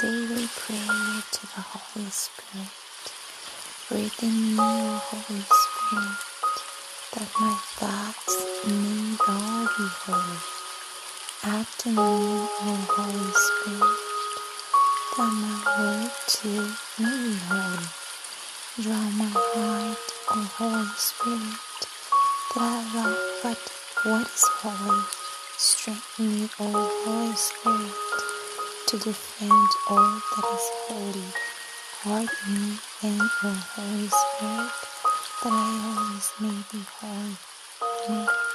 Daily prayer to the Holy Spirit. Breathe in me, O Holy Spirit, that my thoughts may all be holy. Act in me, O Holy Spirit, that my word too may be holy. Draw my heart, O Holy Spirit, that I love but what is holy. Strengthen me, O Holy Spirit to defend all that is holy. Guard me and O Holy Spirit, that I always may be holy. Amen.